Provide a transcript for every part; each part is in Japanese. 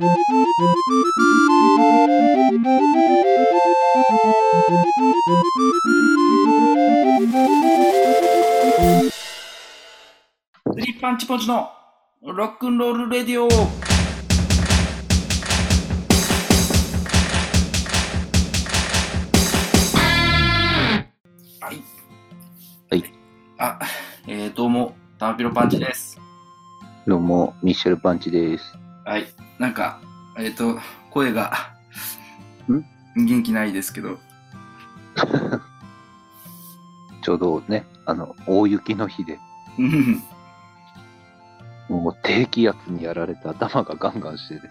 スリーパンチポンチのロックンロールレディオはい。はい。あ、えー、どうも、タマピロパンチです。どうも、ミッシェルパンチです。はい。なんか、えっ、と、声が、元気ないですけど、ちょうどね、あの、大雪の日で、うん。もう低気圧にやられて頭がガンガンしてて、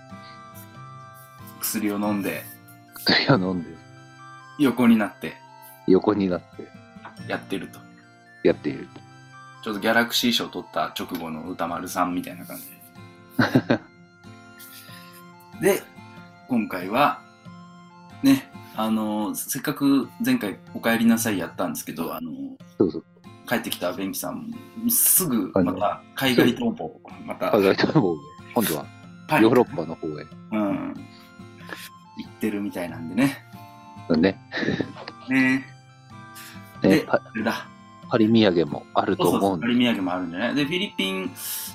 薬を飲んで、薬を飲んで、横になって。横になって。やってると。やっている。ちょっとギャラクシー賞取った直後の歌丸さんみたいな感じ で。で、今回は、ね、あの、せっかく前回お帰りなさいやったんですけど、あの、そうそう。帰ってきたベンキさん、すぐまた海外逃亡、また海外逃亡へ今度はヨーロッパの方へ。うん、行ってるみたいなんでね。ね。ねねで、パあれだ。パリ土産もあるとそうんでパリ土産もあるんじゃないで、フィリピン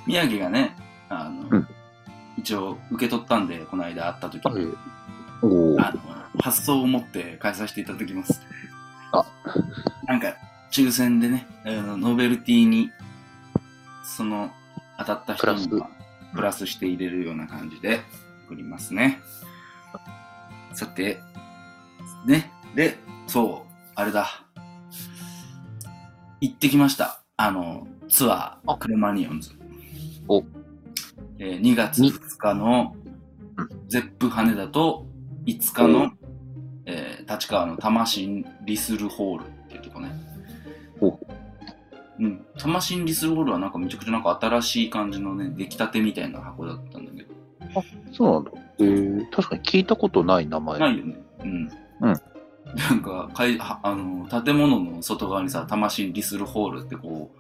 土産がね、あの、うん一応受け取ったんで、この間会った時はいに、おーあの発送を持って返させていただきます。あなんか、抽選でね、あのノベルティに、その、当たった人にはプラスして入れるような感じで送りますね。さて、ね、で、そう、あれだ。行ってきました。あの、ツアー、あクレマニオンズ。おえー2月2日のうんゼップ羽田と5日の、えー立川の魂リスルホールっていうとこね。おうん。魂リスルホールはなんかめちゃくちゃなんか新しい感じのね、出来たてみたいな箱だったんだけど。そうなんだ。えー、確かに聞いたことない名前。ないよね。うん。うんなんかかいはあの建物の外側にさ「魂リスルホール」ってこ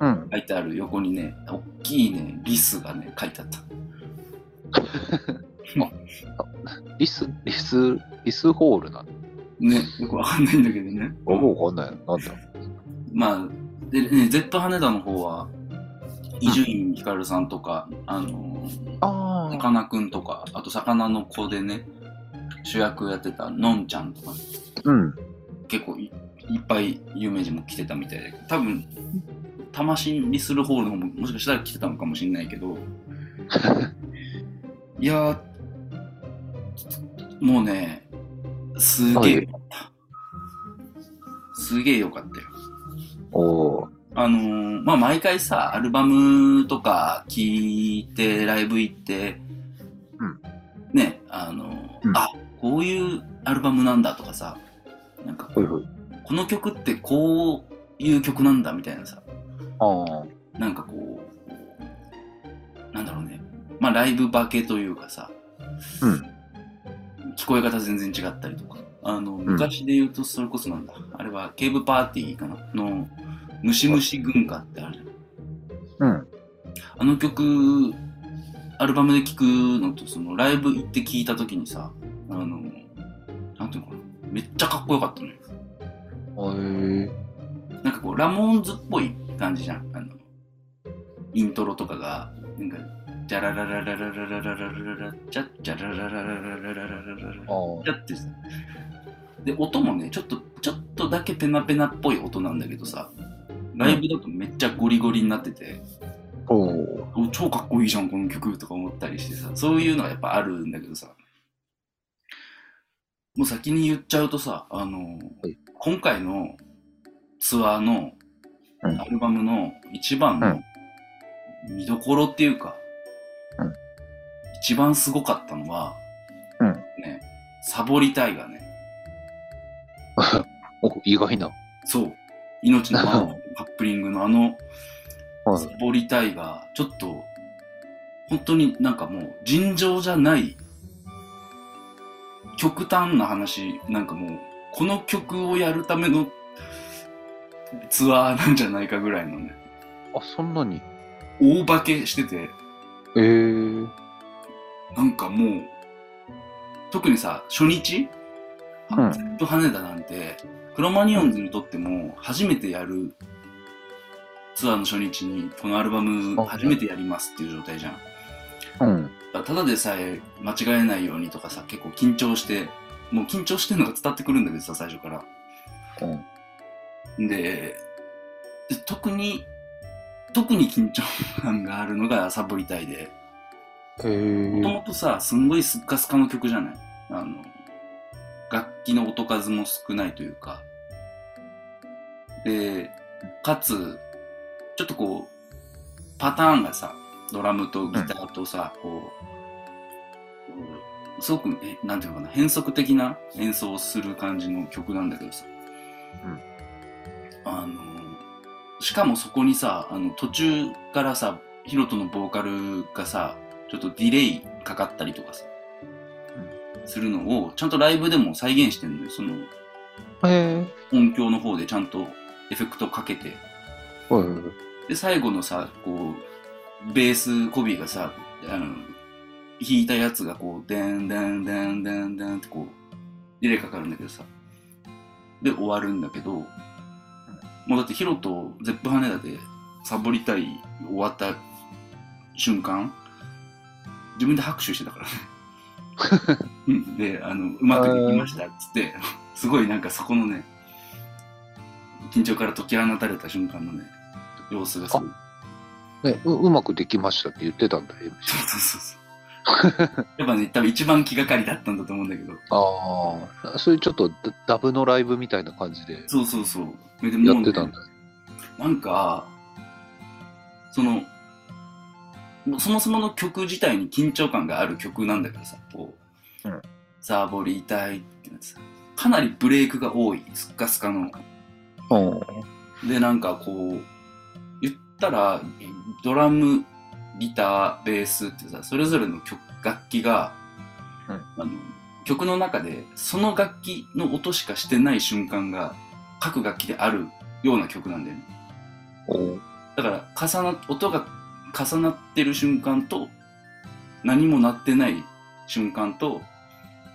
ううん。書いてある横にね大きいねリスがね書いてあった。リス、リス、リスホールなの？ねよくわかんないんだけどね。あ、もうわかんない。の。なんだ？まあでね Z 羽田の方は伊集院光さんとか、あのあさかなクンとかあと魚の子でね主役やってたのんちゃんとかうん。結構いいっぱい有名人も来てたみたいで多分魂リスルホールの方ももしかしたら来てたのかもしれないけど いやーもうねすげえよかった、すげえよかったよおー。あのーまあ毎回さアルバムとか聴いてライブ行って、うんねあのーうんあこういうアルバムなんだとかさなんかほいほい。この曲ってこういう曲なんだみたいなさああ。なんかこうなんだろうね。まあライブ化けというかさ、うん。聞こえ方全然違ったりとか。あの昔で言うとそれこそなんだ、あれはケーブパーティーかな？の「ムシムシ軍歌」ってあるじゃん。うん。あの曲アルバムで聴くのとそのライブ行って聴いた時にさあのなんていうのかなめっちゃかっこよかったのよへえ。なんかこう、ラモーンズっぽい感じじゃん。あの、イントロとかが、なんか、ジャラララララララララララジャッジャラララララララララララああ。ジャってさ。で、音もね、ちょっと、ちょっとだけペナペナっぽい音なんだけどさ、ライブだとめっちゃゴリゴリになってて。お超かっこいいじゃん、この曲とか思ったりしてさ、そういうのはやっぱあるんだけどさ、もう先に言っちゃうとさ、あの、はい。今回のツアーのうん。アルバムの一番の見どころっていうか、うん。一番すごかったのは、うん。ね、サボりたいがね、お、意外な。そう、命のマンのカップリングのあの、はい。サボりたいが、ちょっと、本当になんかもう尋常じゃない、極端な話、なんかもう、この曲をやるためのツアーなんじゃないかぐらいのね、あ、そんなに？大化けしてて、えー。なんかもう、特にさ、初日、うんずっと羽田なんて、クロマニオンズにとっても初めてやるツアーの初日にこのアルバムあ初めてやりますっていう状態じゃん。うん。ただでさえ間違えないようにとかさ、結構緊張して、もう緊張してるのが伝わってくるんだけどさ、最初から。うん。で、で特に、特に緊張感があるのがサボりたいで、へもとえ。もとさ、すんごいスッカスカの曲じゃない？あの、楽器の音数も少ないというか。で、かつ、ちょっとこう、パターンがさ、ドラムとギターとさ、こう、すごく、えなんていうのかな、変則的な演奏をする感じの曲なんだけどさ。あの、しかもそこにさ、あの、途中からさ、ヒロトのボーカルがさ、ちょっとディレイかかったりとかさ、するのを、ちゃんとライブでも再現してんのよ。その、へえ。音響の方でちゃんとエフェクトかけて。うん。で、最後のさ、こう、ベースコビーがさ、あの、弾いたやつがこう、でんでんでんでんでんってこう、ディレイかかるんだけどさ。で、終わるんだけど、もうだってヒロとゼップ羽田でサボりたい終わった瞬間、自分で拍手してたからね。で、あの、うまくできましたっつって、すごいなんかそこのね、緊張から解き放たれた瞬間のね、様子がすごい。ねう、うまくできましたって言ってたんだ、MC そうそうそうそう。やっぱね、多分一番気がかりだったんだと思うんだけど。ああ、そういうちょっとダダブのライブみたいな感じでそうそうそう。やってたんだ。なんか、その、そもそもの曲自体に緊張感がある曲なんだけどさ、こう、うんサボりたいってやつ。かなりブレイクが多い、スッカスカの。うん。で、なんかこう、言ったら、ドラム、ギター、ベースってさ、それぞれの曲楽器が、うん。あの曲の中で、その楽器の音しかしてない瞬間が、各楽器であるような曲なんだよね。おだから、重な、音が重なってる瞬間と、何も鳴ってない瞬間と、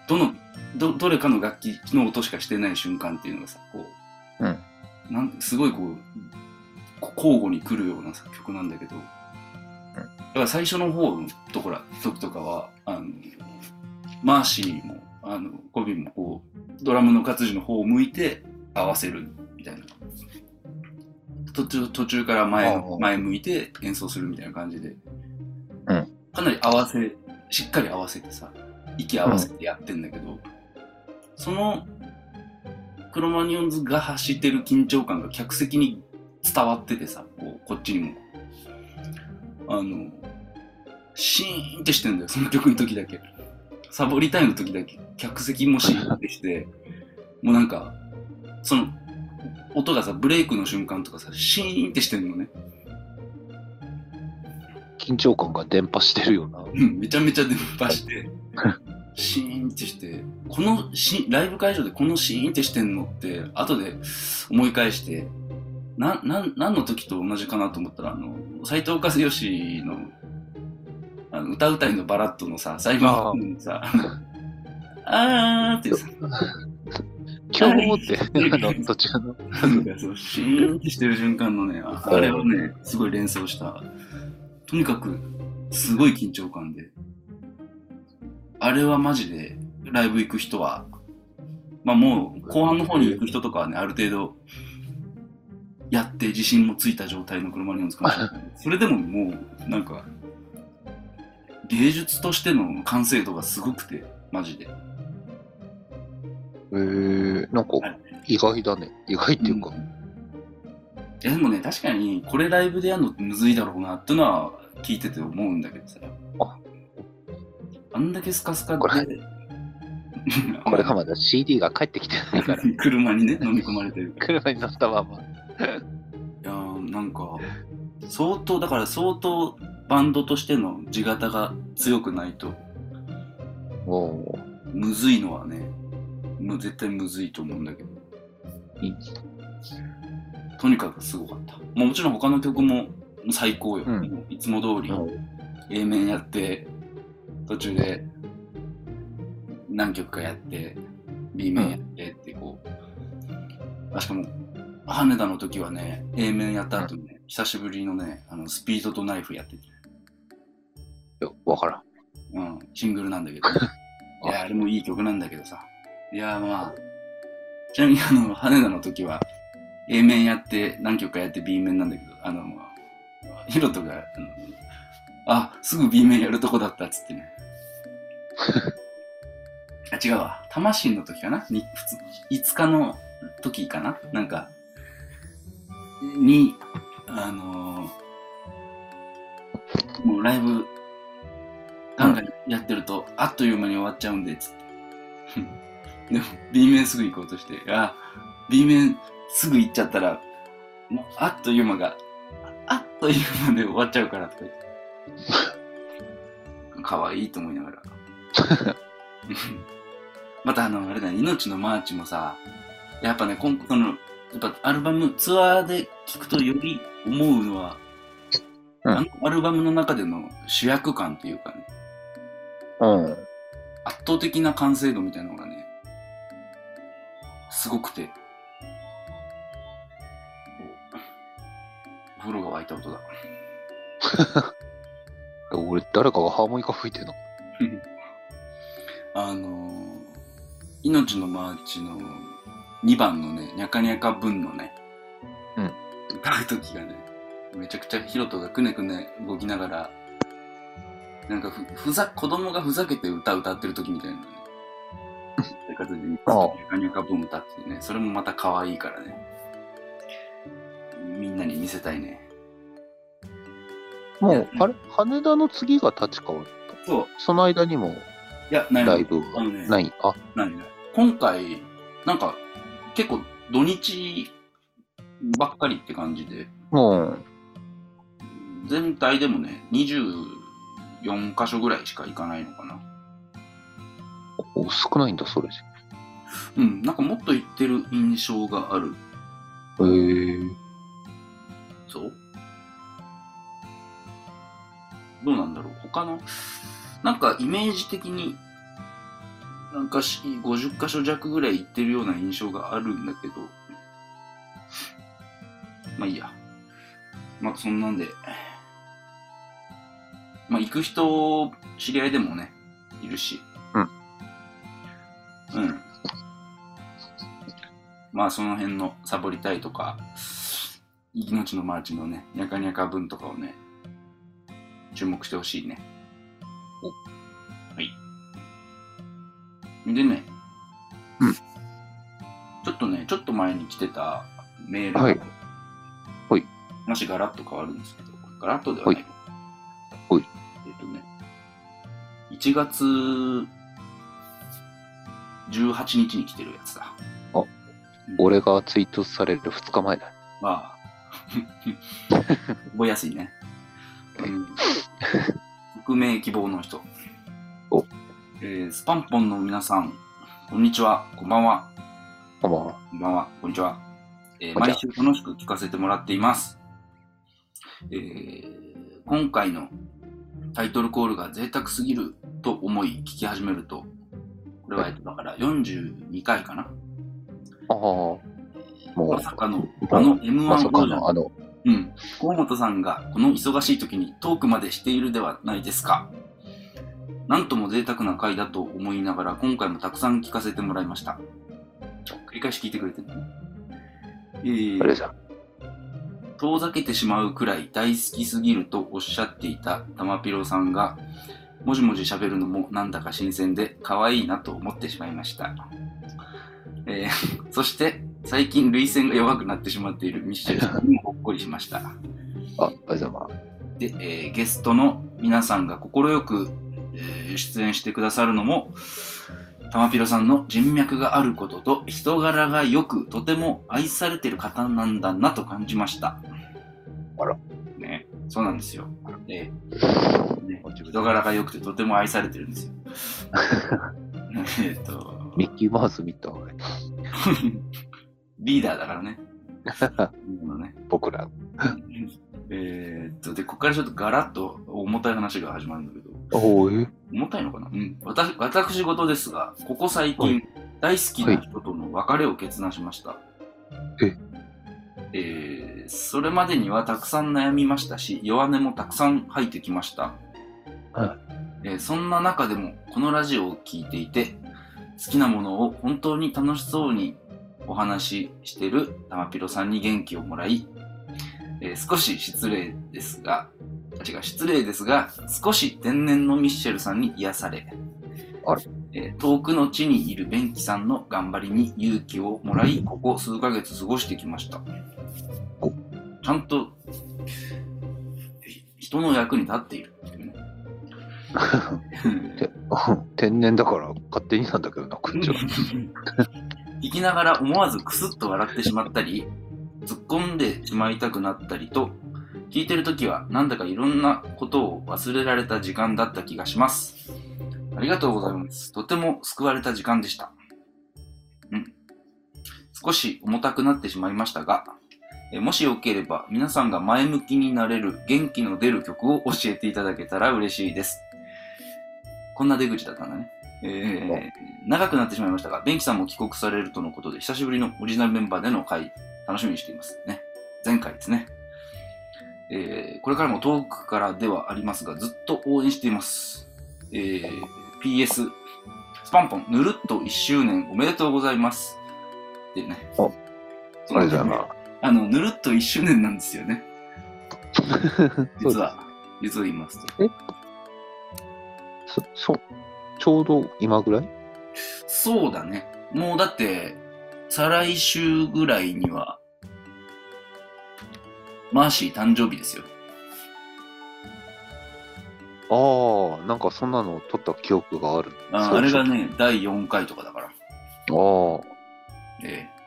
どの、ど、どれかの楽器の音しかしてない瞬間っていうのがさ、こう、うん。なんすごいこう、こ交互に来るようなさ曲なんだけど、だから最初の方のところ、時とかは、あの、マーシーも、あの、コビンもこう、ドラムの活字の方を向いて合わせるみたいな。途中途中から前前向いて演奏するみたいな感じで、うん。かなり合わせしっかり合わせてさ息合わせてやってんだけど、そのクロマニオンズが走ってる緊張感が客席に伝わっててさこうこっちにも。あのシーンってしてんだよその曲の時だけ。サボりたいの時だけ。客席もシーンってしてもうなんかその音がさブレイクの瞬間とかさシーンってしてんのね。緊張感が伝播してるよな。うんめちゃめちゃ電波してシーンってしてこのシライブ会場でこのシーンってしてんのって後で思い返してななん何の時と同じかなと思ったらあの斎藤和義のあの歌うたいのバラッドのさ最後のさあー。ってさ。今日って、あの、途中の。なんかそうシーンってしてる瞬間のねああれをねすごい連想した。とにかくすごい緊張感で。あれはマジでライブ行く人はまあもう後半の方に行く人とかはねある程度やって自信もついた状態の車に乗るかもしれないそれでももうなんか芸術としての完成度がすごくてマジでえー、なんか意外だね。意外っていうか。いやでもね確かにこれライブでやるのってむずいだろうなってのは聞いてて思うんだけどさああんだけスカスカでこれ これがまだ CD が帰ってきてないから。車にね飲み込まれてる 車に乗ったまま。いやーなんか相当だから相当バンドとしての地形が強くないと。おー。むずいのはねもう絶対むずいと思うんだけど。とにかくすごかった、まあ、もちろん他の曲も最高よ、うん。いつも通りうん A 面やって途中で何曲かやって、B 面やってってこう、あしかも、羽田の時はね、A 面やった後にね、久しぶりのね、あのスピードとナイフやってて、いや、わからん。うん、シングルなんだけど、いや、あれもいい曲なんだけどさ、いや、まあ、ちなみにあの、羽田の時は、A 面やって、何曲かやって B 面なんだけど、あの、まあヒロトが、あのあ、すぐ B 面やるとこだったっつってね。あ、違うわ。魂の時かな？に普通 ?5 日の時かな？なんか、に、あのーもうライブ、ガンガンやってると、あっという間に終わっちゃうんで、つって。でも、B 面すぐ行こうとして、あ、B 面すぐ行っちゃったら、もうあっという間が、あっという間で終わっちゃうからとか言って。かわいいと思いながら。またあの、あれだね、命のマーチもさ、やっぱね、今この、やっぱアルバム、ツアーで聴くとより思うのは、うんあのアルバムの中での主役感っていうかね、うん。圧倒的な完成度みたいなのがね、すごくて、お風呂が沸いた音だ。俺、誰かがハーモニカ吹いてるの？あのー、命のマーチの2番のね、ニャカニャカ分のね、うん歌う時がね、めちゃくちゃヒロトがくねくね動きながら、なんかふ、ふざ、子供がふざけて歌歌ってる時みたいなね。そういう形で、ニああャカニャカ分歌ってね、それもまた可愛いからね。みんなに見せたいね。もう、あれ？羽田の次が立川？だった。そう。その間にもいや、ないライブは？あのねない。あ、何々今回、なんか、結構土日ばっかりって感じで、うん。全体でもね、24箇所ぐらいしか行かないのかな。お少ないんだ、それじうん、なんかもっと行ってる印象がある。え。そう？どうなんだろう他の、なんかイメージ的に、なんかし50箇所弱ぐらい行ってるような印象があるんだけど、まあいいや。まあそんなんで、まあ行く人、知り合いでもね、いるし。うん。うん。まあその辺のサボりたいとか、命のマーチのね、ニャカニャカ分とかをね、注目してほしいね。お。はい。でね、うんちょっとね、ちょっと前に来てたメールが、はいはい話ガラッと変わるんですけど、ガラッとではない。はいえっとね、1月18日に来てるやつだ。あ俺がツイートされる2日前だ。まあ、覚えやすいね。うん、匿名希望の人。おえースパンポンの皆さん、こんにちは、こんばんは、こんばんは。こんばんは、こんにちは。えー毎週楽しく聞かせてもらっています。えー今回のタイトルコールが贅沢すぎると思い聞き始めると、これはえっとだから42回かな。ああ、もまさかの、あの M1 う、まさかの、あの、うん。河本さんがこの忙しい時にトークまでしているではないですか。なんとも贅沢な回だと思いながら今回もたくさん聞かせてもらいました。繰り返し聞いてくれてるね。えー、あれじゃん。遠ざけてしまうくらい大好きすぎるとおっしゃっていた玉ピロさんが、もじもじ喋るのもなんだか新鮮で可愛いなと思ってしまいました。えー そして、最近涙腺が弱くなってしまっているミッシェルさんにもほっこりしました。あ、ありがとうございます。で、えーゲストの皆さんが快く、えー出演してくださるのも、玉ピロさんの人脈があることと人柄がよく、とても愛されてる方なんだなと感じました。あら。ね、そうなんですよ。で、ね、人柄が良くてとても愛されてるんですよ。えっと、ミッキーマウス見たわ、リーダーだからね。ね 僕ら。えーっと、で、ここからちょっとガラッと重たい話が始まるんだけど、重たいのかな？うん。私、私事ですが、ここ最近、はい大好きな人との別れを決断しました。え？えーそれまでにはたくさん悩みましたし、弱音もたくさん吐いてきました。はえーそんな中でも、このラジオを聞いていて、好きなものを本当に楽しそうにお話ししてるたまぴろさんに元気をもらい、えー少し失礼ですが、あ違う、失礼ですが、少し天然のミッシェルさんに癒され、えー遠くの地にいるベンキさんの頑張りに勇気をもらい、ここ数ヶ月過ごしてきました。おちゃんと、ひ人の役に立っているっていうね。て 天然だから勝手になんだけどな、こっちは。聞きながら思わずクスッと笑ってしまったり、突っ込んでしまいたくなったりと、聞いてるときはなんだかいろんなことを忘れられた時間だった気がします。ありがとうございます。とても救われた時間でした。うん。少し重たくなってしまいましたが、えもしよければ皆さんが前向きになれる元気の出る曲を教えていただけたら嬉しいです。こんな出口だったんだね。えー、長くなってしまいましたが、ベンキさんも帰国されるとのことで、久しぶりのオリジナルメンバーでの回、楽しみにしていますね。前回ですね。えー、これからも遠くからではありますが、ずっと応援しています。えー、PS、スパンポン、ぬるっと1周年おめでとうございます。っていうね。おあれじゃな。あの、ぬるっと1周年なんですよね。実は。実を言いますと。そ、そ、ちょうど今ぐらい？そうだね。もうだって、再来週ぐらいには、マーシー誕生日ですよ。ああ、なんかそんなの撮った記憶がある。ああれがね、第4回とかだから。ああ、ええ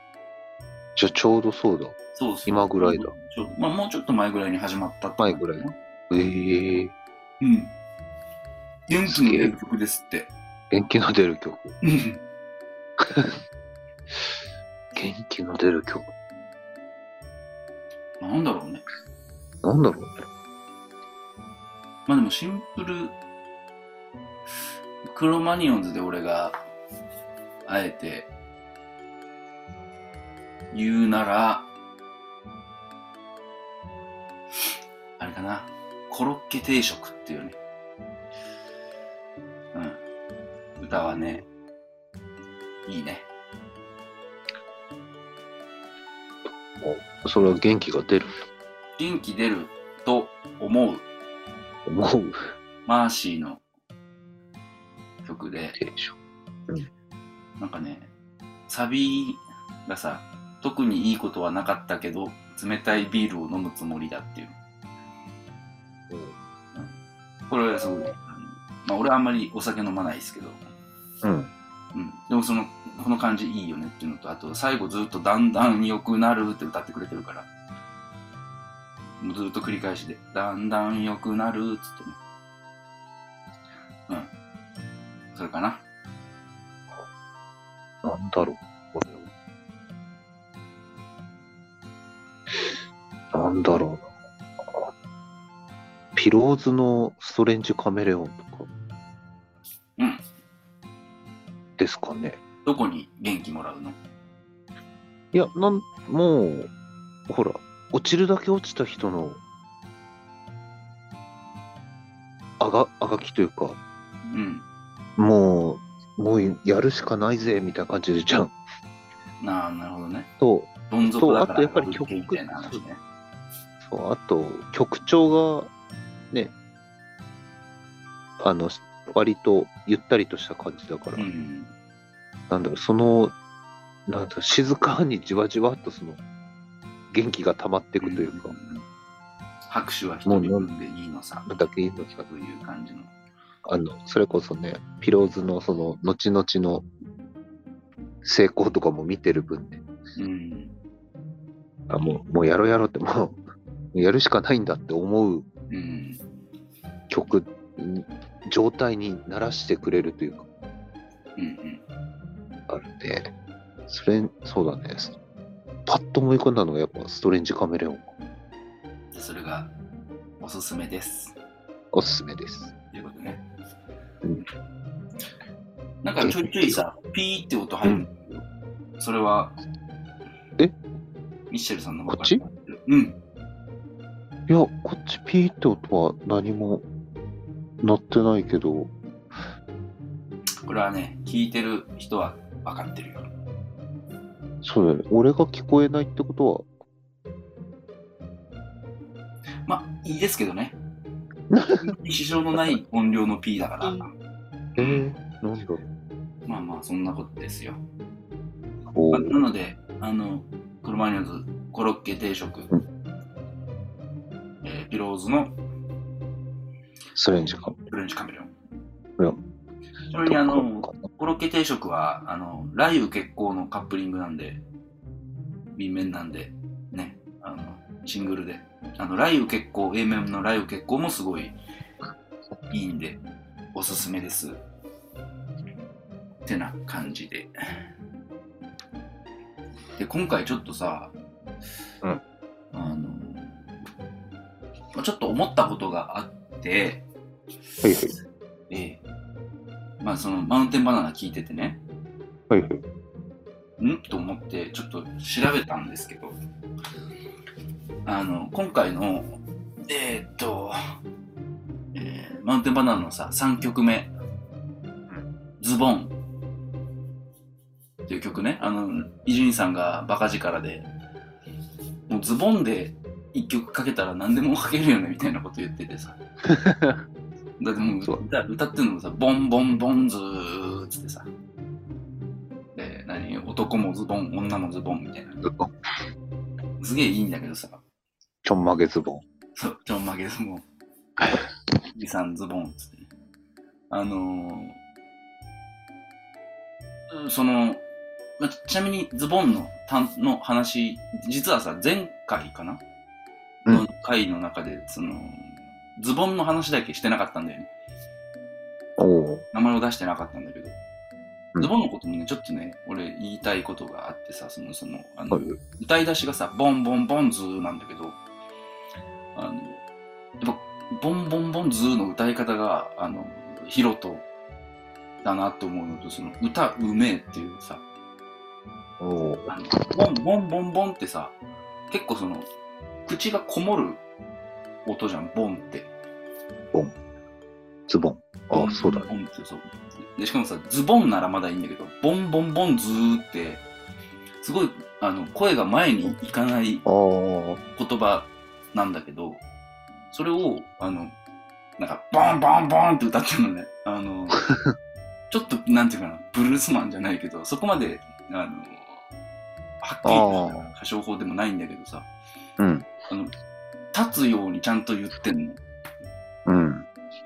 じゃあちょうどそうだ。そうそう。今ぐらいだちょまあ、もうちょっと前ぐらいに始まった前ぐらいええうん。元気の出る曲ですって。元気の出る曲。うん 元気の出る曲。なんだろうね。なんだろうね。まあでもシンプル、クロマニオンズで俺が、あえて、言うなら、あれかな、コロッケ定食っていうね。うん。歌はね、いいね。それは元気が出る？元気出ると思うと思う？マーシーの曲で、でしょ。なんかね、サビがさ、特にいいことはなかったけど、冷たいビールを飲むつもりだっていう。これはすごい、まあ俺はあんまりお酒飲まないですけど、うん。うん。でもその、この感じいいよねっていうのと、あと最後ずっとだんだん良くなるって歌ってくれてるから、もうずっと繰り返しで、だんだん良くなるっつってね。うん。それかな。なんだろう、これは。なんだろうな。ピローズのストレンジカメレオンとか。うん。ですかね。どこに元気もらうの？いや、なん、もう、ほら、落ちるだけ落ちた人の、あが、あがきというか、うん。もう、もうやるしかないぜ、みたいな感じでじゃん。なあ、なるほどね。と、どん底だからそうあとやっぱり踊けみたいな話ね。そうあと、曲調が、ね、あの、割とゆったりとした感じだから、うん。なんだろう、その、なんだろう、静かにじわじわっとその、元気が溜まっていくというか、ん拍手は一人分でいいのさ。だけいいのかという感じの。あの、それこそね、ピローズのその、後々の成功とかも見てる分ね、うん。あ、もう、もうやろうやろうって、もう、やるしかないんだって思ううん。曲に、状態にならしてくれるというか、うんうん。あるんで、それ、そうだね、パッと思い浮かんだのがやっぱストレンジカメレオン、でそれがおすすめです。おすすめです。ということでね。うんなんかちょいちょいさ、ピーって音入るんだけど、それは、え？ミッシェルさんのこっち？うん。いや、こっちピーって音は何も鳴ってないけど、これはね、聞いてる人は分かってるよ。そうだよね。俺が聞こえないってことまあ、いいですけどね。支障のない音量の P だから、は、えー、なんだろう。まあまあ、そんなことですよ。おまあなので、あの、クロマニオンズコロッケ定食、うんえーピローズのストレンジカメレオン。いやちなみにあの、コロッケ定食は、あの、雷雨結構のカップリングなんで、B 面なんで、ね、あの、シングルで。あの、雷雨結構、A 面の雷雨結構もすごいいいんで、おすすめです。ってな感じで。で、今回ちょっとさ、うんあの、まあちょっと思ったことがあって、はいはい。ええ。まあそのマウンテンバナナ聞いててね、はいはい。ん？と思ってちょっと調べたんですけど、あの、今回の、えーっと、えーマウンテンバナナのさ、3曲目、ズボンっていう曲ね、あの、伊集院さんがバカ力で、もうズボンで1曲かけたら何でもかけるよねみたいなこと言っててさ。だってもうそう歌歌ってるのもさ、ボンボンボンズーっつってさ。で、何？男もズボン、女もズボンみたいな。ズボン。すげえいいんだけどさ。ちょんまげズボン。そう、ちょんまげズボン。二三ズボンっつって。あのー、その、まちなみにズボンのたんの話、実はさ、前回かな、うんの回の中で、その、ズボンの話だけしてなかったんだよね。名前を出してなかったんだけど、うんズボンのこともね、ちょっとね、俺言いたいことがあってさ、その、その、あの、はい歌い出しがさ、ボンボンボンズーなんだけど、あの、やっぱ、ボンボンボンズーの歌い方が、あの、ヒロトだなって思うのと、その、歌うめえっていうさ、おお。あのボンボンボンボンってさ、結構その、口がこもる音じゃん、ボンって。ズボン。ああ、そうだね。ボンってそうでしかもさ、ズボンならまだいいんだけど、ボンボンボンズーって、すごい、あの、声が前にいかない。言葉なんだけど、それを、あの、なんか、ボンボンボンって歌ってるのね。あの、ちょっと、なんていうかな、ブルースマンじゃないけど、そこまで、あの、はっきり歌唱法でもないんだけどさ、うん。あの、立つようにちゃんと言ってんの。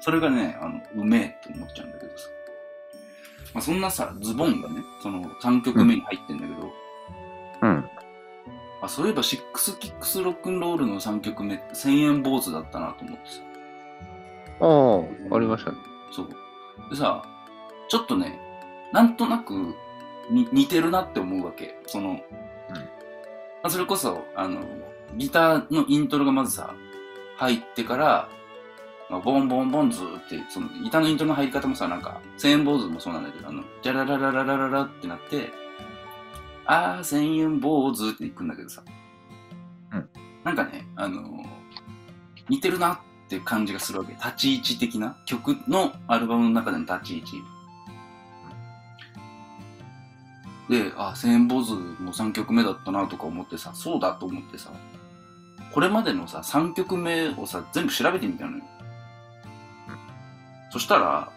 うん。それがね、あの、うめえって思っちゃうんだけどさ。まあ、そんなさ、ズボンがね、その3曲目に入ってんだけど、うん。あそういえば、シックスキックスロックンロールの3曲目、1000円坊主だったなと思ってさ。ああ、ありましたね。そう。でさ、ちょっとね、なんとなくに似てるなって思うわけ。その、まあ、それこそ、あの、ギターのイントロがまずさ、入ってから、まあ、ボンボンボンズーって、そのギターのイントロの入り方もさ、なんか、千円坊主もそうなんだけど、あの、ジャラララララララってなって、あー、千円坊主っていくんだけどさ、うんなんかね、あの似てるなって感じがするわけ。立ち位置的な曲のアルバムの中での立ち位置。で、あ、千円坊主も3曲目だったなとか思ってさ、そうだと思ってさ、これまでのさ、3曲目をさ、全部調べてみたのよ。そしたら、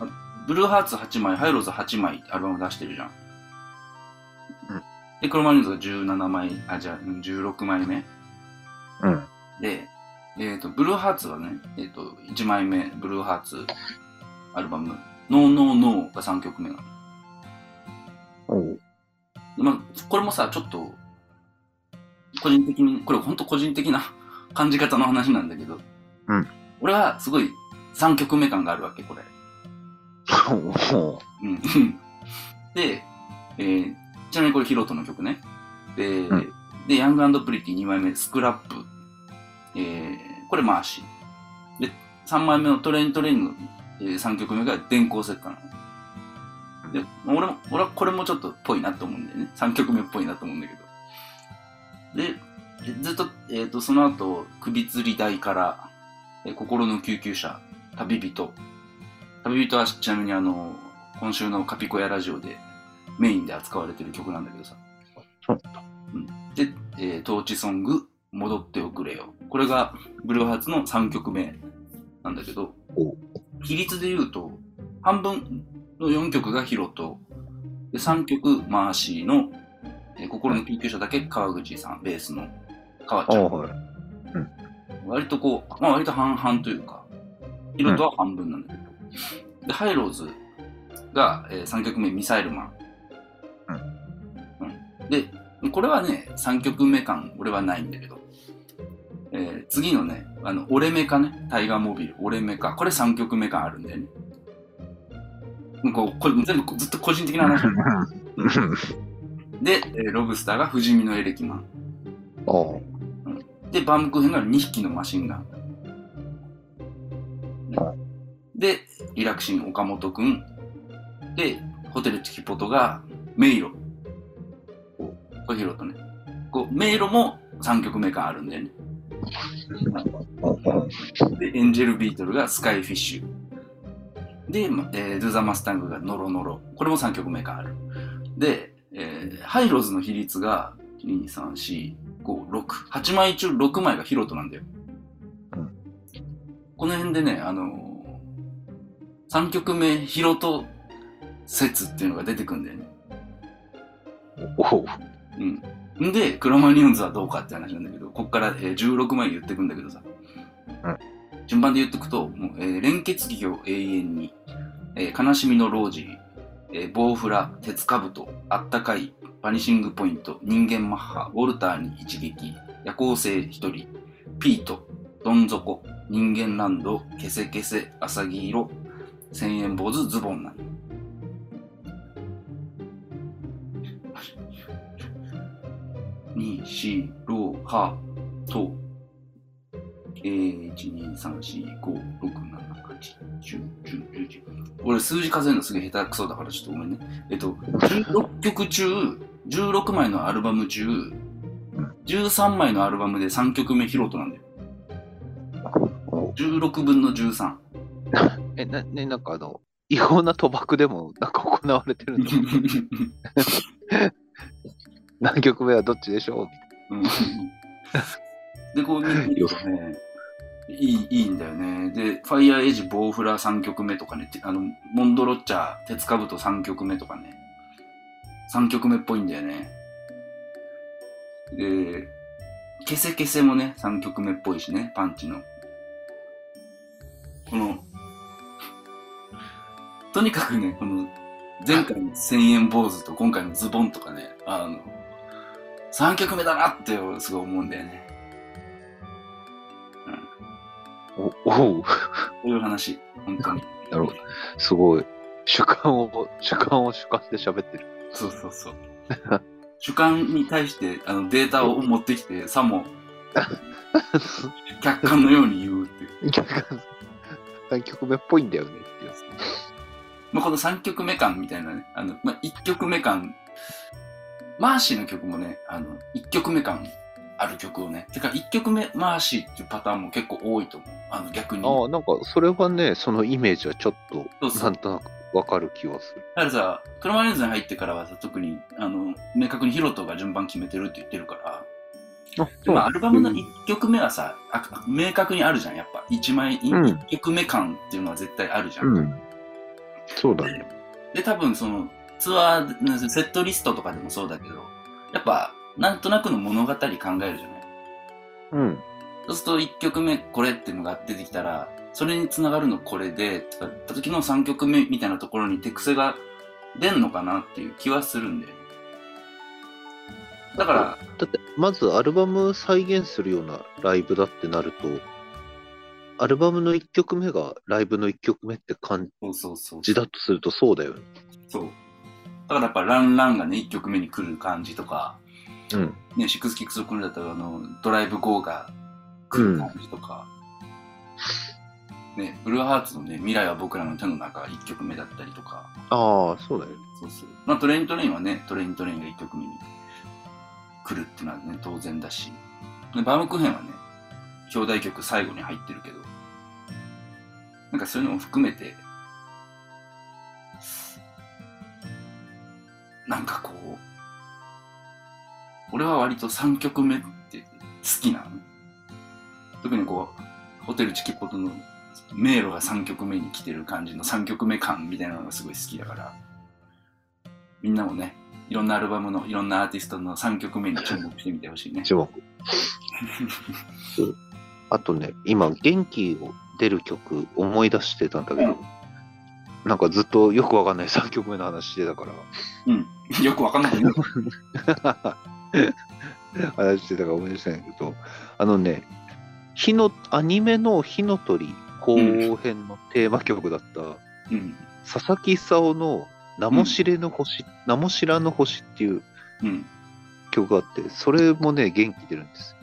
あブルーハーツ8枚、ハイローズ8枚アルバム出してるじゃん。うんで、クロマニューズが17枚、あ、じゃあうん16枚目。うん。で、えっ、と、ブルーハーツはね、えっ、と、1枚目、ブルーハーツアルバム、ノーノーノーが3曲目なの。まあ、これもさ、ちょっと、個人的に、これ本当個人的な 感じ方の話なんだけど、うん。俺はすごい3曲目感があるわけ、これ。お うん。で、えーちなみにこれヒロトの曲ね。で、うんで、ヤングプリティ2枚目、スクラップ。えーこれマーシー。で、3枚目のトレイントレインのえー、3曲目が電光石火なの。で、俺も、俺はこれもちょっとっぽいなと思うんだよね。3曲目っぽいなと思うんだけど。で、ずっと、えっ、と、その後、首吊り台から、えー心の救急車、旅人。旅人はちなみにあの、今週のカピコヤラジオでメインで扱われてる曲なんだけどさ。そううん。で、えー、トーチソング、戻っておくれよ。これがブルーハーツの3曲目なんだけどお、比率で言うと、半分の4曲がヒロト、で3曲マーシーの、えー心の救急車だけ川口さん、ベースの川ちゃん。はい。割とこう、まあ割と半々というか、ヒロトは半分なんだけど、で、ハイローズが、え3曲目、ミサイルマン。うん。で、これはね、3曲目感、俺はないんだけど、えー次のね、あの、オレメカね、タイガーモビル、オレメカ、これ3曲目感あるんだよね。こうこれ全部ずっと個人的な話で、えーロブスターが不死身のエレキマン。で、バームクーヘンが2匹のマシンガン。で、リラクシン岡本くん。で、ホテルチキポトがメイロ。これヒロとね。こう、メイロも3曲目感あるんだよね。で、エンジェルビートルがスカイフィッシュ。で、えー、ドゥザマスタングがノロノロ。これも3曲目感ある。で、えーハイローズの比率が、2、3、4、5、6。8枚中6枚がヒロトなんだよ。うんこの辺でね、あのー、3曲目ヒロト説っていうのが出てくんだよね。おお。うん。んで、クロマニオンズはどうかって話なんだけど、こっから、えー16枚言ってくんだけどさ。うん順番で言ってくと、もうえー連結企業永遠に、えー悲しみのロージー、えーボウフラ、鉄カブト、あったかい、バニシングポイント、人間マッハ、ウォルターに一撃、夜行性一人、ピート、どん底、人間ランド、ケセケセ、アサギ色、千円坊主、ズボンなの。に、し、ろ、は、と、えー、1、2、3、4、5、6、7、8、10、10、11。俺数字数えるのすげえ下手くそだからちょっとごめんね。えっと、16曲中、16枚のアルバム中、13枚のアルバムで3曲目ヒロトなんだよ。16分の13。え、な、ね、なんかあの、違法な賭博でもなんか行われてるの何曲目はどっちでしょう？うんで、こう見てるとね、いい、いいんだよね。で、ファイヤーエイジ、ボウフラ3曲目とかね、てあの、モンドロッチャー、鉄カブト3曲目とかね、3曲目っぽいんだよね。で、ケセケセもね、3曲目っぽいしね、パンチの。この、とにかくね、この、前回の千円坊主と今回のズボンとかね、あの、3曲目だなってすごい思うんだよね。おおうこういう話、本当に。なるほど。すごい。主観を、主観を主観で喋ってる。そうそうそう。主観に対してあのデータを持ってきて、さも 客観のように言うっていう。何曲目っぽいんだよねっていう。まあ、この3曲目感みたいなね、あの、まあ、1曲目感、マーシーの曲もね、あの、1曲目感ある曲をね、てか1曲目マーシーっていうパターンも結構多いと思う。あの、逆に。ああ、なんかそれはね、そのイメージはちょっと、そうそうなんとなくわかる気はする。だからさ、クロマニューズに入ってからはさ、特に、あの、明確にヒロトが順番決めてるって言ってるから、アルバムの1曲目はさ、あ明確にあるじゃん、やっぱ。1枚、うん1曲目感っていうのは絶対あるじゃん。うん。そうだね。で、多分その、ツアー、セットリストとかでもそうだけど、やっぱ、なんとなくの物語考えるじゃない。うん。そうすると1曲目これっていうのが出てきたら、それにつながるのこれで、とか言った時の3曲目みたいなところに手癖が出んのかなっていう気はするんで。だから、だって、まずアルバム再現するようなライブだってなると、アルバムの1曲目がライブの1曲目って感。じだとするとそうだよね。そう。だからやっぱランランがね、1曲目に来る感じとか、うん。ね、シックスキックスを来るんだったら、あの、ドライブゴーが来る感じとか、ね、ブルーハーツのね、未来は僕らの手の中1曲目だったりとか、ああ、そうだよね。そうそう。まあトレイントレインはね、トレイントレインが1曲目に来るっていうのはね、当然だし、でバームクーヘンはね、表題曲最後に入ってるけど、なんかそういうのも含めて、なんかこう、俺は割と3曲目って好きなの。特にこう、ホテルチキポトの迷路が3曲目に来てる感じの3曲目感みたいなのがすごい好きだから、みんなもね、いろんなアルバムのいろんなアーティストの3曲目に注目してみてほしいね。注目。あとね、今、元気を出る曲思い出してたんだけど、うんなんかずっとよくわかんない3曲目の話してたから、うん。よくわかんない 話してたから思い出したんやけど、あのね、火の、アニメの火の鳥後編のテーマ曲だった、うん。佐々木勲の名も知れぬ星、名も知らぬ星っていううん。曲があって、それもね、元気出るんですよ。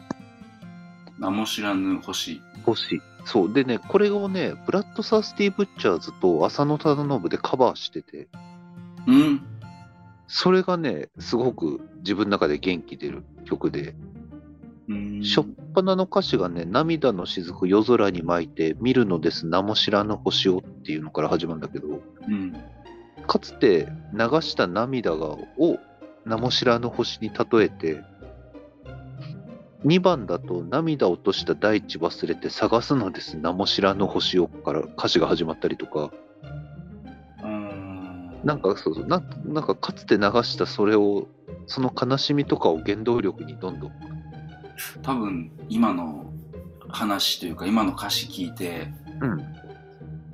名も知らぬ星。星。そう。でね、これをね、ブラッド・サースティ・ブッチャーズと浅野忠信でカバーしてて、うん。それがね、すごく自分の中で元気出る曲で、うん。しょっぱなの歌詞がね、涙の雫夜空に巻いて、見るのです、名も知らぬ星をっていうのから始まるんだけど、うん。かつて流した涙がを名も知らぬ星に例えて、2番だと涙落とした大地忘れて探すのです。名も知らぬ星をから歌詞が始まったりとか、うん。なんかそうそう。なんなんかかつて流したそれを、その悲しみとかを原動力にどんどん、多分、今の話というか、今の歌詞聞いて、うん、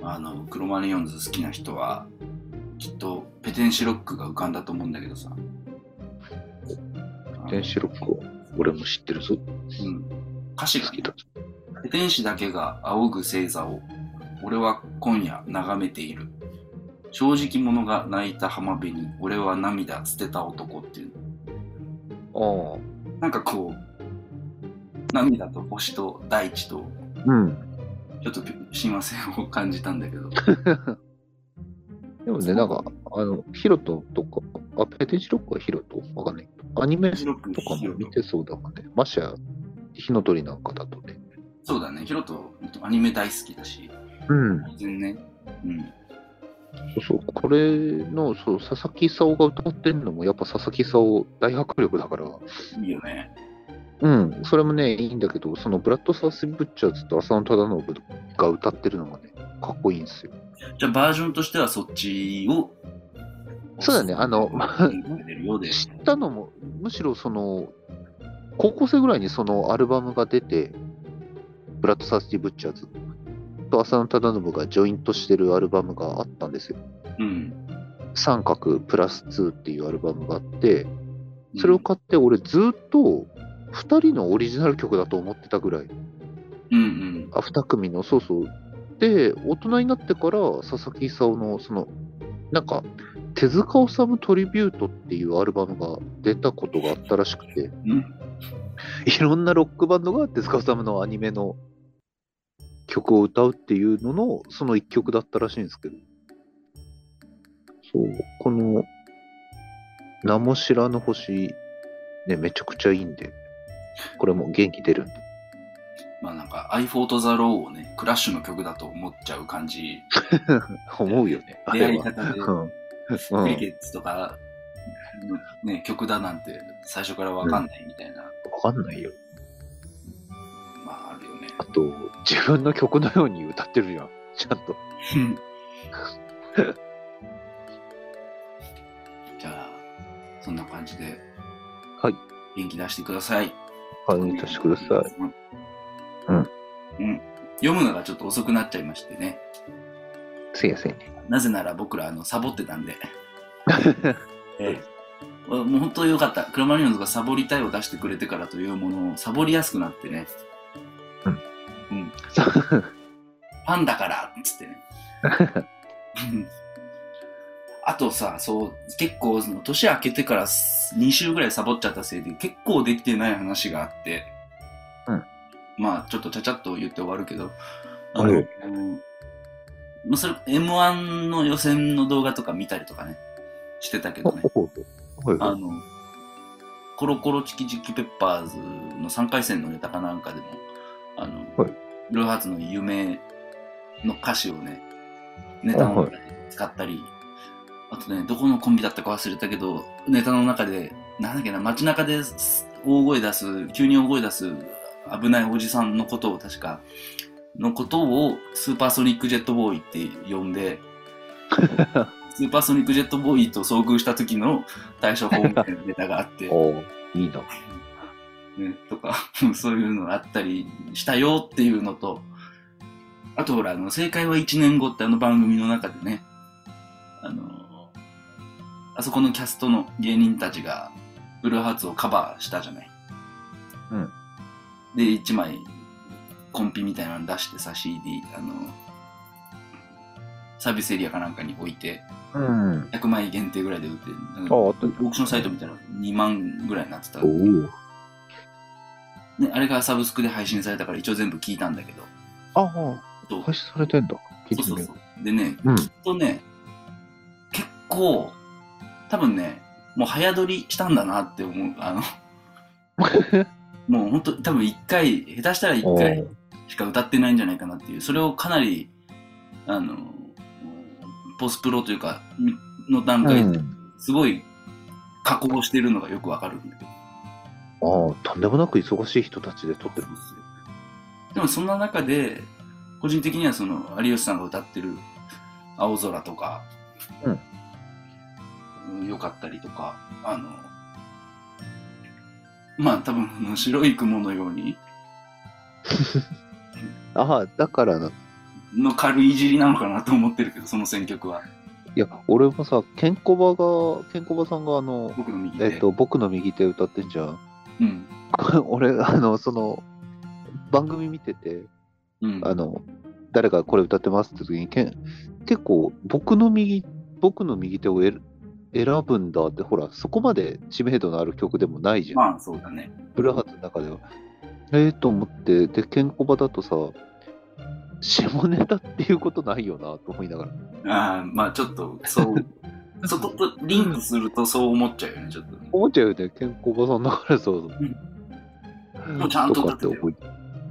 あの、クロマニヨンズ好きな人は、きっと、ペテンシロックが浮かんだと思うんだけどさ。電子ロックを俺も知ってるぞ。うん。歌詞が好きだ。天使だけが仰ぐ星座を俺は今夜眺めている正直者が泣いた浜辺に俺は涙捨てた男っていうああ。なんかこう涙と星と大地とうん。ちょっと親和性を感じたんだけど でもね、なんか、あの、ヒロトとか、あ、ペテンシロックはヒロト？わかんないけど。アニメとかも見てそうだもんね。マシャ、火の鳥なんかだとね。そうだねヒロトアニメ大好きだしうん。全然ねうんそうそう。これの、そう、佐々木勲が歌ってんのも、やっぱ佐々木勲大迫力だから、いいよねうん。それもね、いいんだけど、そのブラッド・サース・ブッチャーズと浅野忠信が歌ってるのがね、かっこいいんですよ。じゃあバージョンとしてはそっちをそうだねあの 知ったのも、むしろその、高校生ぐらいにそのアルバムが出て、ブラッド・サースティ・ブッチャーズと浅野忠信がジョイントしてるアルバムがあったんですよ。うん三角プラス2っていうアルバムがあって、それを買って俺ずっと2人のオリジナル曲だと思ってたぐらい。うんうんあ、2組の、そうそう。で、大人になってから佐々木勲のその、なんか、手塚治虫トリビュートっていうアルバムが出たことがあったらしくて、うんいろんなロックバンドが手塚治虫のアニメの曲を歌うっていうのの、その一曲だったらしいんですけど。そう、この、名も知らぬ星、ね、めちゃくちゃいいんで、これも元気出るんで。まあなんか、I fought the law をね、クラッシュの曲だと思っちゃう感じ。思うよね。あ出。会い方で、うん。クリケッツとか、ね、曲だなんて最初からわかんないみたいな、わかんないよ。まああるよね。あと、自分の曲のように歌ってるじゃん。ちゃんと。じゃあ、そんな感じで、はい。元気出してください。はい、出してください。うん。うん。読むのがちょっと遅くなっちゃいましてね。せやせやね。なぜなら僕ら、あの、サボってたんで。ええもう本当によかった。クロマニオンズがサボりたいを出してくれてからというものをサボりやすくなってね。うん。うん。ファンだからっつってね。うんあとさ、そう、結構、その年明けてから2週ぐらいサボっちゃったせいで、結構できてない話があって、うん。まあ、ちょっとちゃちゃっと言って終わるけど、はい。あのまあそれ M1 の予選の動画とか見たりとかね、してたけどね。はいあの、コロコロチキチキペッパーズの3回戦のネタかなんかでも、あの、はい。ブルーハーツの夢の歌詞をね、ネタの中で使ったり、あとね、どこのコンビだったか忘れたけど、ネタの中で、なんだっけな、街中です大声出す、急に大声出す危ないおじさんのことを確か、のことをスーパーソニックジェットボーイって呼んで、スーパーソニックジェットボーイと遭遇した時の対処法みたいなネタがあって、おーいいな。ね、とか、そういうのあったりしたよっていうのと、あとほら、あの、正解は1年後ってあの番組の中でね、あの、あそこのキャストの芸人たちが、ブルーハーツをカバーしたじゃない。うん。で、1枚、コンピみたいなの出してさ、CD、あの、サービスエリアかなんかに置いて、うん。100枚限定ぐらいで売って、なんあ、かオ。ークションサイト見たら2万ぐらいになってた。ね、あれがサブスクで配信されたから一応全部聞いたんだけど。ああ、そう配信されてんだ。聞いてみよそうそうそう。でね、う。うん。きっとね、結構、多分ね、もう早撮りしたんだなって思う。あの、もう本当多分一回、下手したら一お回ーしか歌ってないんじゃないかなっていう、それをかなり、あの、ポスプロというか、みの段階でうん。すごい加工してるのがよくわかるんだけど。ああ、とんでもなく忙しい人たちで撮ってる。でもそんな中で、個人的にはその有吉さんが歌ってる青空とか、うん、よかったりとか、あの、まあ多分あの白い雲のように ああ、だからな。の軽いいじりなのかなと思ってるけど、その選曲は。いや、俺もさ、ケンコバが、ケンコバさんがあの、僕の右手。えっと、僕の右手歌ってんじゃん。うん。俺、あの、その、番組見てて、うん。あの、誰がこれ歌ってますって時に、けん結構、僕の右、僕の右手を選選ぶんだって、ほら、そこまで知名度のある曲でもないじゃん。まあそうだね。ブルーハーツの中では。ええと思って、で、ケンコバだとさ、下ネタっていうことないよなと思いながら。ああ、まあちょっと、そう、そことリンクするとそう思っちゃうよね、ちょっと。思っちゃうよね、ケンコバさんだからそう。もうちゃんと歌ってて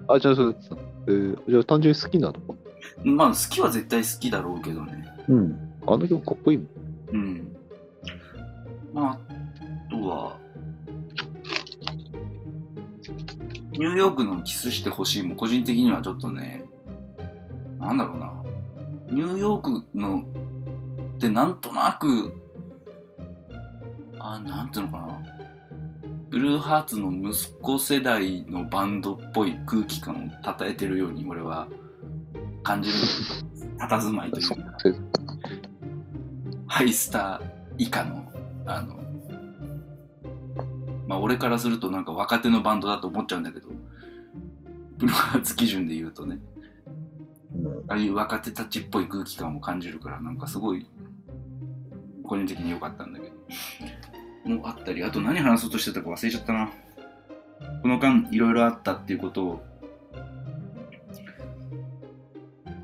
あ、じゃあそうえー、じゃあ単純に好きなのか。まあ好きは絶対好きだろうけどね。うん。あの曲かっこいいもん。うん。まあ、あとは、ニューヨークのキスしてほしいも個人的にはちょっとね、なんだろうな。ニューヨークのってなんとなく、あ、なんていうのかな。ブルーハーツの息子世代のバンドっぽい空気感を称えてるように俺は感じる。佇まいというか。ハイスター以下の、あの、まあ俺からするとなんか若手のバンドだと思っちゃうんだけど、ブルーハーツ基準で言うとね、ああいう若手たちっぽい空気感を感じるから、なんかすごい、個人的に良かったんだけど、もうあったり、あと何話そうとしてたか忘れちゃったな。この間いろいろあったっていうことを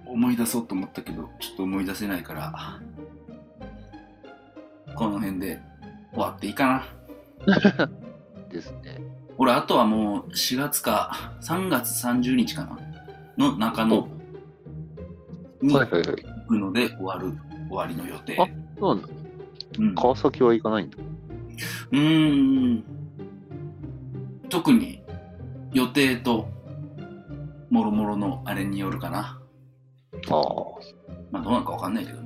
思い出そうと思ったけど、ちょっと思い出せないから、この辺で終わっていいかな。ですね。俺、あとはもう4月か、3月30日かなの中野に行。くので終わる、終わりの予定。あそうなんだ。うん、川崎は行かないんだ。うーん。特に予定と、もろもろのあれによるかな。ああ。まあ、どうなるかわかんないけど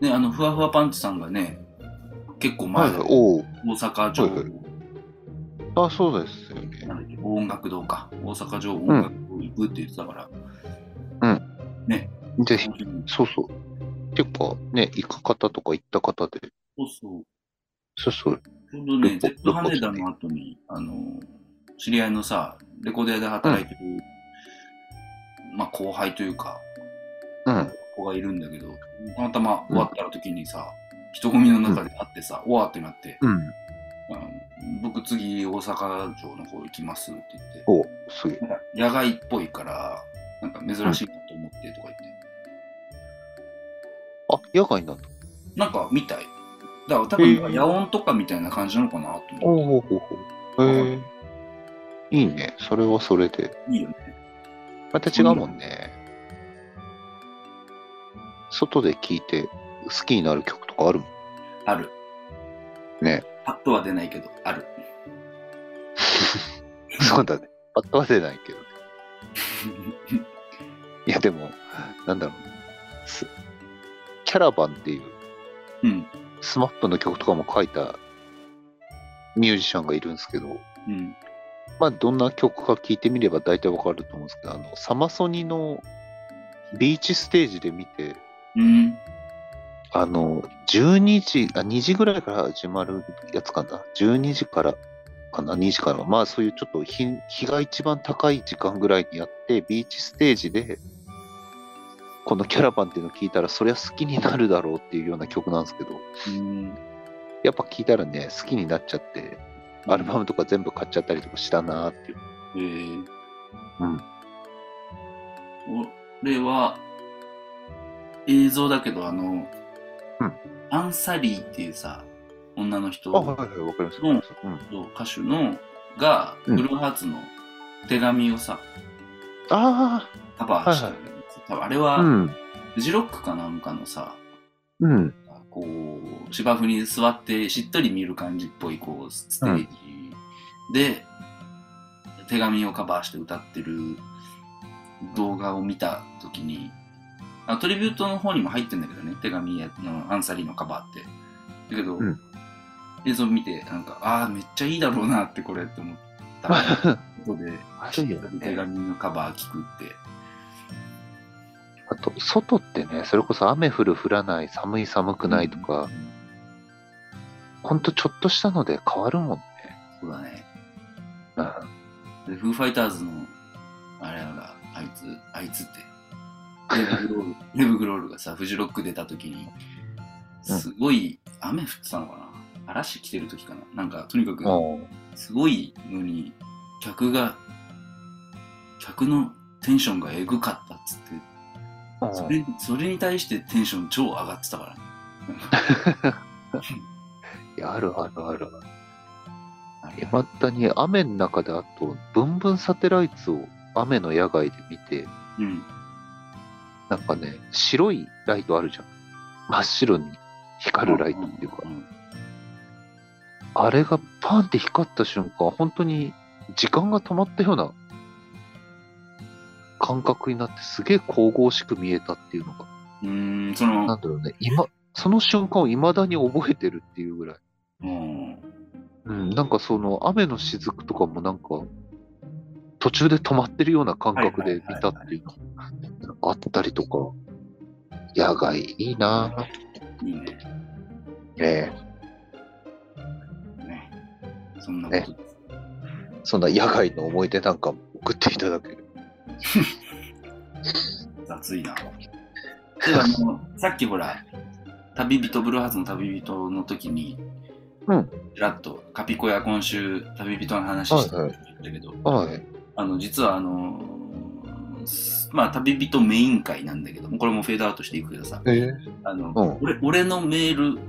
ね。ね、あの、ふわふわパンツさんがね、結構前、はい。大阪城、はいはいあ、そうですよね。なんだっけ音楽堂か。大阪城音楽堂行くって言ってたから、ぜひ、そうそう。結構ね、行く方とか行った方で、そうそう。そうそう。ちょうどね、Z 羽田の後に、あの、知り合いのさ、レコード屋で働いてる、まあ後輩というか、うん。子がいるんだけど、たまたま終わった時にさ、人混みの中で会ってさ、おわってなって、うん。僕次大阪城の方行きますって言って、おすげ野外っぽいから、なんか珍しいなと思って、ってとか言って。あ、野外なんだ。なんか、みたい。だから多分、野音とかみたいな感じなのかなと思おおほうほう。へえ。いいね。それはそれで。う。いいよね。また違うもんね。外で聴いて好きになる曲とかあるもん？ある。ね。パッとは出ないけど、ある。そうだね。パッとは出ないけどね。いや、でも、なんだろう。すキャラバンっていううん。スマップの曲とかも書いたミュージシャンがいるんですけど、うん。まあ、どんな曲か聞いてみれば大体わかると思うんですけど、あの、サマソニのビーチステージで見て、うん。あの、12時、あ、2時ぐらいから始まるやつかな？12時からかな、2時から。まあ、そういうちょっと日日が一番高い時間ぐらいにやって、ビーチステージで、このキャラバンっていうのを聞いたら、そりゃ好きになるだろうっていうような曲なんですけど、うん。やっぱ聞いたらね、好きになっちゃって、アルバムとか全部買っちゃったりとかしたなーっていう。えー、うん。俺は、映像だけど、あの、うんアンサリーっていうさ、女の人、あ、はいはい、わかります。うん。歌手の、が、うんブルーハーツの手紙をさ、あカバーしてるんですよ多分あれは、あ、うん。フジロックかなんかのさ、うん。こう、芝生に座ってしっとり見る感じっぽい、こう、ステージで、手紙をカバーして歌ってる動画を見たときに、あトリビュートの方にも入ってんだけどね、手紙のアンサリーのカバーって。だけど、うん映像見て、なんか、ああ、めっちゃいいだろうなってこれって思った ことで、手紙のカバー聞くって。あと、外ってね、それこそ雨降る降らない、寒い寒くないとか、ほんとちょっとしたので変わるもんね。そうだね。うん。で、フーファイターズの、あれが、あいつ、あいつって、レブグロール、がさ、フジロック出た時に、すごい、雨降ってたのかな嵐来てる時かななんか、とにかく、すごいのに、客が、客のテンションがエグかったっつって、それそれに対してテンション超上がってたから。いや、あるあるある。あれまたに雨の中であと、ブンブンサテライツを雨の野外で見て、うん。なんかね、白いライトあるじゃん。真っ白に光るライトっていうか、んあれがパンって光った瞬間、本当に時間が止まったような感覚になって、すげえ神々しく見えたっていうのが、うーん、そなんの、だろうね、今、その瞬間を未だに覚えてるっていうぐらい。うん、うん、なんかその雨の雫とかもなんか、途中で止まってるような感覚で見たっていうのがあったりとか、野外いいなぁ。いいね。ねね。そんなことです。そんな野外の思い出なんかも送っていただける。雑いな。であのさっきほら、旅人、ブルーハーツの旅人の時に、うんちらっと、カピコや今週、旅人の話してたんだけど、はい。あの、実はあのーまあ、旅人メイン会なんだけども、これもフェードアウトしていくけどさ、えー、あの、うん。俺俺のメール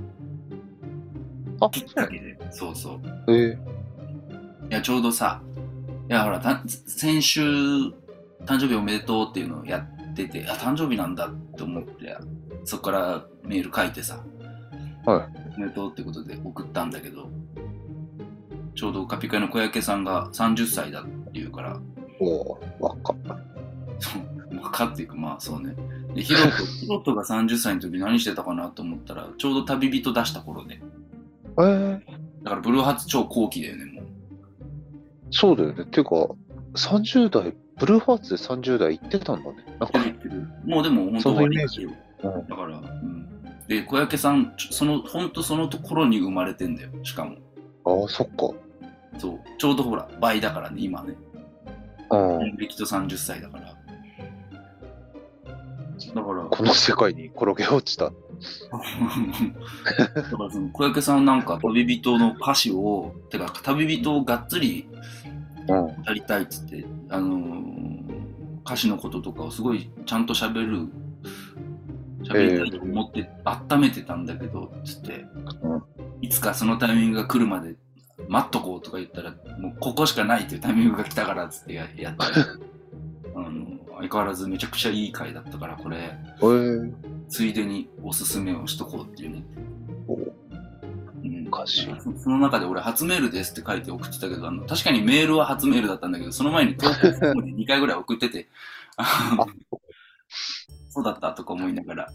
あ、きっかけで、そうそう。えいや、ちょうどさ、いや、ほら、た先週、誕生日おめでとうっていうのをやってて、あ、誕生日なんだって思って、そこからメール書いてさ、はおめでとうってことで送ったんだけど、ちょうどカピカイの小焼さんが30歳だっていうから、ー、おー、若っ。若っていうか、まあそうね。で、ヒロト、ヒロトが30歳の時何してたかなと思ったら、ちょうど旅人出した頃で、えー、だからブルーハーツ超後期だよね、もう。そうだよね。ていうか、30代、ブルーハーツで30代行ってたんだね。なんか、もうでも本当そんなイメージ終わようんだから、うん。で、小焼さん、その、ほんとそのところに生まれてんだよ、しかも。ああ、そっか。そう。ちょうどほら、倍だからね、今ね。うん。歴と30歳だから。だから、この世界に転げ落ちた。だからその小焼さんなんか旅人の歌詞を、てか旅人をがっつりうん。やりたいっつって、あのー歌詞のこととかをすごいちゃんと喋る喋りたいと思って、温めてたんだけどつって、うんいつかそのタイミングが来るまで待っとこうとか言ったらもうここしかないっていうタイミングが来たからっつってややって あの相変わらずめちゃくちゃいい回だったからこれ。え。ー、ついでにおすすめをしとこうっていうね、おう。ん、歌詞。そその中で俺初メールですって書いて送ってたけどあの確かにメールは初メールだったんだけどその前に投稿フォームで2回ぐらい送ってて そう。だったとか思いながら。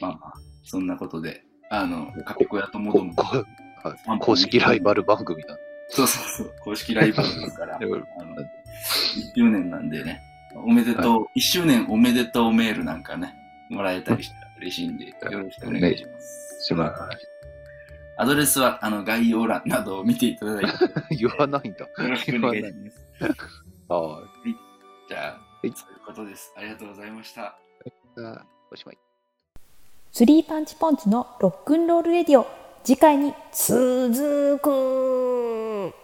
まあまあそんなことであのかけ小屋ともどもこはい、公式ライバル番組だ。そうそうそう公式ライバルですから あのライバル1周年なんでねおめでとう、1周年おめでとうメールなんかねもらえたりしたら嬉しいんでよろしくお願いしますしまアドレスはあの概要欄などを見ていただいてす。言わないんだ。よろしくお願いします。はじゃあ、はいそういうことです。ありがとうございました。おしまい。スリーパンチポンチのロックンロールレディオ。次回に続く。